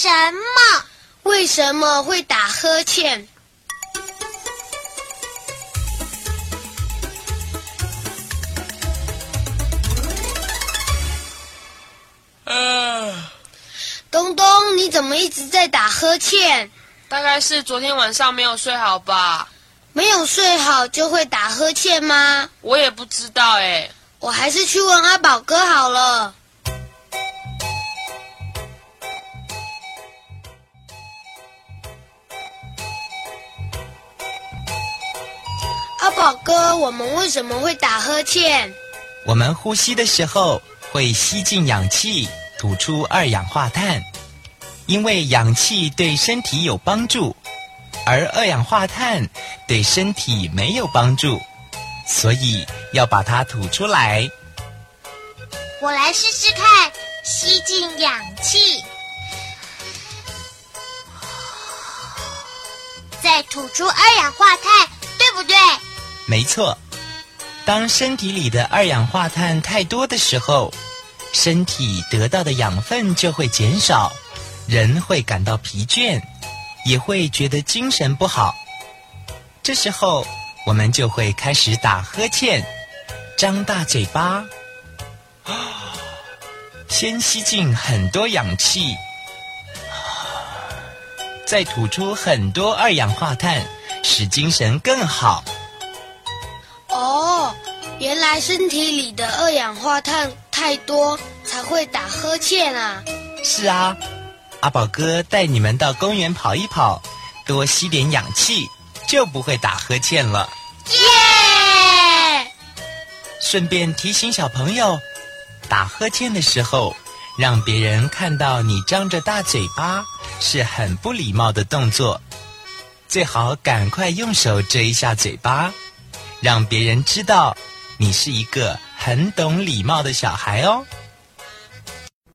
什么？为什么会打呵欠？东东，你怎么一直在打呵欠？大概是昨天晚上没有睡好吧？没有睡好就会打呵欠吗？我也不知道哎。我还是去问阿宝哥好了。宝哥，我们为什么会打呵欠？我们呼吸的时候会吸进氧气。吐出二氧化碳，因为氧气对身体有帮助，而二氧化碳对身体没有帮助，所以要把它吐出来。我来试试看，吸进氧气，再吐出二氧化碳，对不对？没错，当身体里的二氧化碳太多的时候。身体得到的养分就会减少，人会感到疲倦，也会觉得精神不好。这时候，我们就会开始打呵欠，张大嘴巴，先吸进很多氧气，再吐出很多二氧化碳，使精神更好。哦，原来身体里的二氧化碳。太多才会打呵欠啊！是啊，阿宝哥带你们到公园跑一跑，多吸点氧气，就不会打呵欠了。耶！顺便提醒小朋友，打呵欠的时候，让别人看到你张着大嘴巴，是很不礼貌的动作。最好赶快用手遮一下嘴巴，让别人知道你是一个。很懂礼貌的小孩哦。